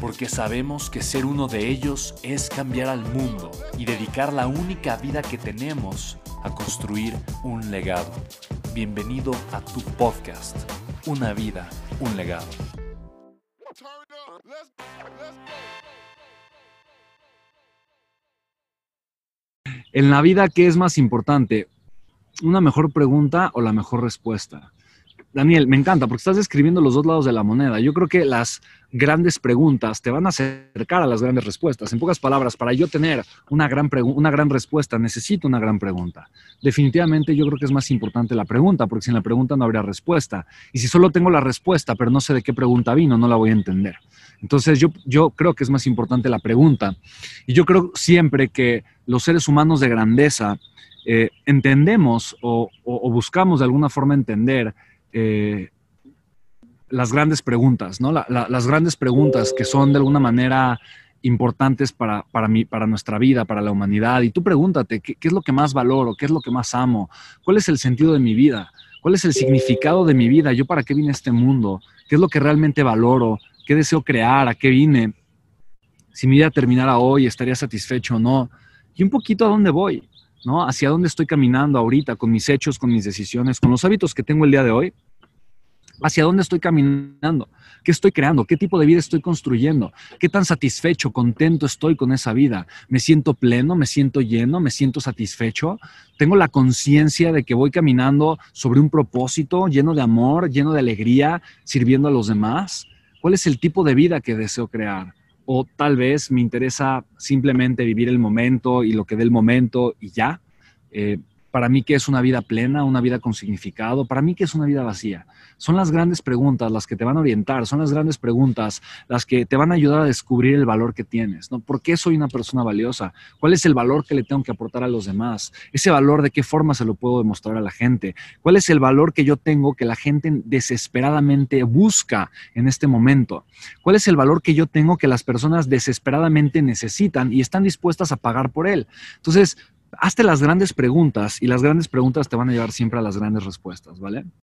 porque sabemos que ser uno de ellos es cambiar al mundo y dedicar la única vida que tenemos a construir un legado. Bienvenido a tu podcast, Una vida, un legado. En la vida, ¿qué es más importante? ¿Una mejor pregunta o la mejor respuesta? Daniel, me encanta porque estás describiendo los dos lados de la moneda. Yo creo que las grandes preguntas te van a acercar a las grandes respuestas. En pocas palabras, para yo tener una gran, una gran respuesta, necesito una gran pregunta. Definitivamente yo creo que es más importante la pregunta, porque sin la pregunta no habría respuesta. Y si solo tengo la respuesta, pero no sé de qué pregunta vino, no la voy a entender. Entonces yo, yo creo que es más importante la pregunta. Y yo creo siempre que los seres humanos de grandeza eh, entendemos o buscamos de alguna forma entender eh, las grandes preguntas, ¿no? las grandes preguntas que son de alguna manera importantes para, para, mí, para nuestra vida, para la humanidad. Y tú pregúntate, ¿qué, es lo que más valoro? ¿Qué es lo que más amo? ¿Cuál es el sentido de mi vida? ¿Cuál es el significado de mi vida? ¿Yo para qué vine a este mundo? ¿Qué es lo que realmente valoro? ¿Qué deseo crear? ¿A qué vine? Si mi vida terminara hoy, ¿estaría satisfecho o no? Y un poquito a dónde voy, ¿no? Hacia dónde estoy caminando ahorita, con mis hechos, con mis decisiones, con los hábitos que tengo el día de hoy hacia dónde estoy caminando, qué estoy creando, qué tipo de vida estoy construyendo, qué tan satisfecho, contento estoy con esa vida. ¿Me siento pleno? ¿Me siento lleno? ¿Me siento satisfecho? ¿Tengo la conciencia de que voy caminando sobre un propósito lleno de amor, lleno de alegría, sirviendo a los demás? ¿Cuál es el tipo de vida que deseo crear? O tal vez me interesa simplemente vivir el momento y lo que dé el momento y ya. Eh, para mí, ¿qué es una vida plena, una vida con significado? Para mí, ¿qué es una vida vacía? Son las grandes preguntas las que te van a orientar, son las grandes preguntas las que te van a ayudar a descubrir el valor que tienes, ¿no? ¿Por qué soy una persona valiosa? ¿Cuál es el valor que le tengo que aportar a los demás? Ese valor, ¿de qué forma se lo puedo demostrar a la gente? ¿Cuál es el valor que yo tengo que la gente desesperadamente busca en este momento? ¿Cuál es el valor que yo tengo que las personas desesperadamente necesitan y están dispuestas a pagar por él? Entonces, hazte las grandes preguntas y las grandes preguntas te van a llevar siempre a las grandes respuestas, ¿vale?